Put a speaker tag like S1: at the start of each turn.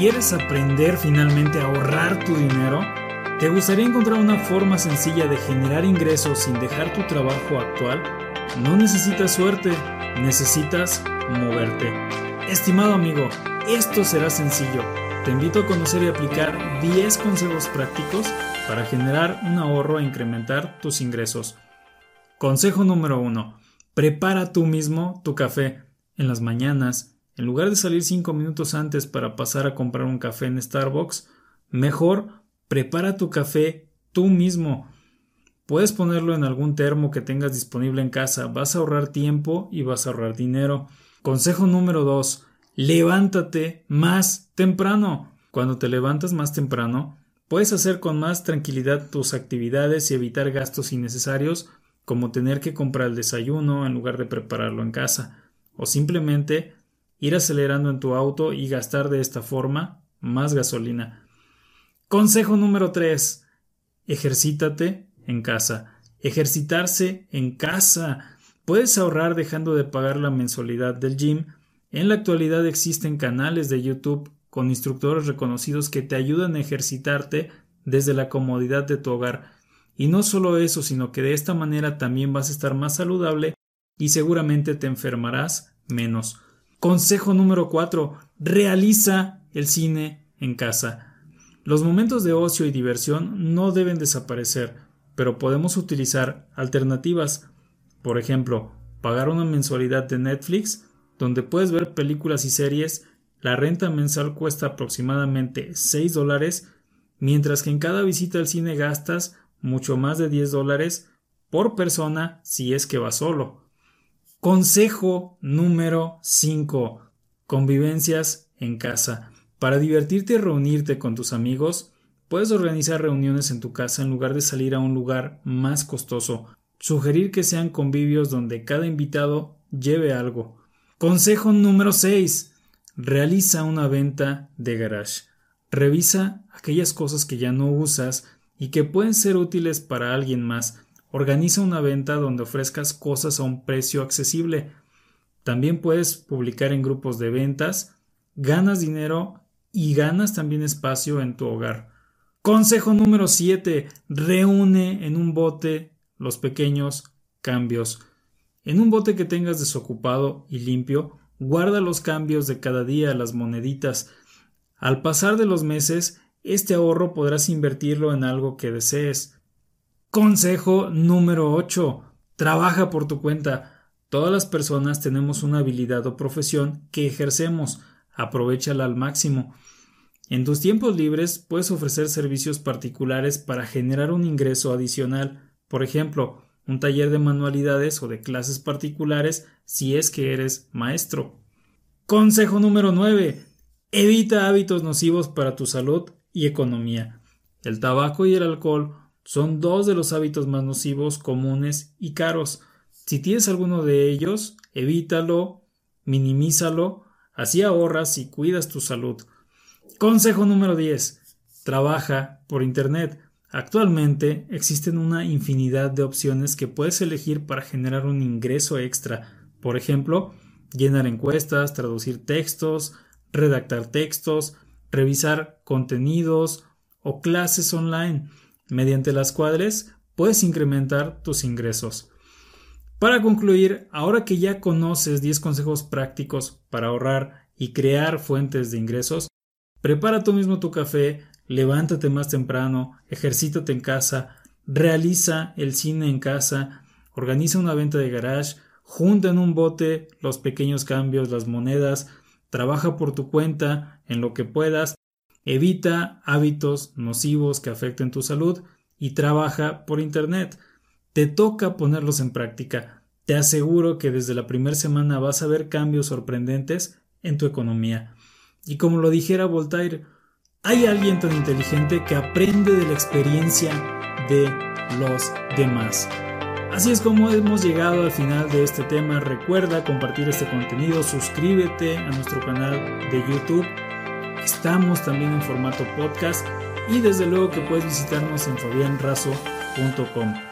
S1: ¿Quieres aprender finalmente a ahorrar tu dinero? ¿Te gustaría encontrar una forma sencilla de generar ingresos sin dejar tu trabajo actual? No necesitas suerte, necesitas moverte. Estimado amigo, esto será sencillo. Te invito a conocer y aplicar 10 consejos prácticos para generar un ahorro e incrementar tus ingresos. Consejo número 1. Prepara tú mismo tu café en las mañanas. En lugar de salir 5 minutos antes para pasar a comprar un café en Starbucks, mejor prepara tu café tú mismo. Puedes ponerlo en algún termo que tengas disponible en casa. Vas a ahorrar tiempo y vas a ahorrar dinero. Consejo número 2. Levántate más temprano. Cuando te levantas más temprano, puedes hacer con más tranquilidad tus actividades y evitar gastos innecesarios como tener que comprar el desayuno en lugar de prepararlo en casa, o simplemente ir acelerando en tu auto y gastar de esta forma más gasolina. Consejo número 3. Ejercítate en casa. Ejercitarse en casa. Puedes ahorrar dejando de pagar la mensualidad del gym. En la actualidad existen canales de YouTube con instructores reconocidos que te ayudan a ejercitarte desde la comodidad de tu hogar. Y no solo eso, sino que de esta manera también vas a estar más saludable y seguramente te enfermarás menos. Consejo número 4. Realiza el cine en casa. Los momentos de ocio y diversión no deben desaparecer, pero podemos utilizar alternativas. Por ejemplo, pagar una mensualidad de Netflix, donde puedes ver películas y series. La renta mensual cuesta aproximadamente 6 dólares, mientras que en cada visita al cine gastas mucho más de 10 dólares por persona si es que va solo. Consejo número 5. Convivencias en casa. Para divertirte y reunirte con tus amigos, puedes organizar reuniones en tu casa en lugar de salir a un lugar más costoso. Sugerir que sean convivios donde cada invitado lleve algo. Consejo número 6. Realiza una venta de garage. Revisa aquellas cosas que ya no usas y que pueden ser útiles para alguien más. Organiza una venta donde ofrezcas cosas a un precio accesible. También puedes publicar en grupos de ventas, ganas dinero y ganas también espacio en tu hogar. Consejo número 7. Reúne en un bote los pequeños cambios. En un bote que tengas desocupado y limpio, guarda los cambios de cada día, las moneditas. Al pasar de los meses, este ahorro podrás invertirlo en algo que desees. Consejo número 8. Trabaja por tu cuenta. Todas las personas tenemos una habilidad o profesión que ejercemos. Aprovechala al máximo. En tus tiempos libres puedes ofrecer servicios particulares para generar un ingreso adicional. Por ejemplo, un taller de manualidades o de clases particulares si es que eres maestro. Consejo número 9. Evita hábitos nocivos para tu salud y economía. El tabaco y el alcohol son dos de los hábitos más nocivos, comunes y caros. Si tienes alguno de ellos, evítalo, minimízalo, así ahorras y cuidas tu salud. Consejo número 10. Trabaja por Internet. Actualmente existen una infinidad de opciones que puedes elegir para generar un ingreso extra. Por ejemplo, llenar encuestas, traducir textos, redactar textos, revisar contenidos o clases online, mediante las cuales puedes incrementar tus ingresos. Para concluir, ahora que ya conoces 10 consejos prácticos para ahorrar y crear fuentes de ingresos, prepara tú mismo tu café, levántate más temprano, ejercítate en casa, realiza el cine en casa, organiza una venta de garage, junta en un bote los pequeños cambios, las monedas, trabaja por tu cuenta en lo que puedas, evita hábitos nocivos que afecten tu salud y trabaja por Internet. Te toca ponerlos en práctica. Te aseguro que desde la primera semana vas a ver cambios sorprendentes en tu economía. Y como lo dijera Voltaire, hay alguien tan inteligente que aprende de la experiencia de los demás. Así es como hemos llegado al final de este tema. Recuerda compartir este contenido, suscríbete a nuestro canal de YouTube. Estamos también en formato podcast y desde luego que puedes visitarnos en fabianrazo.com.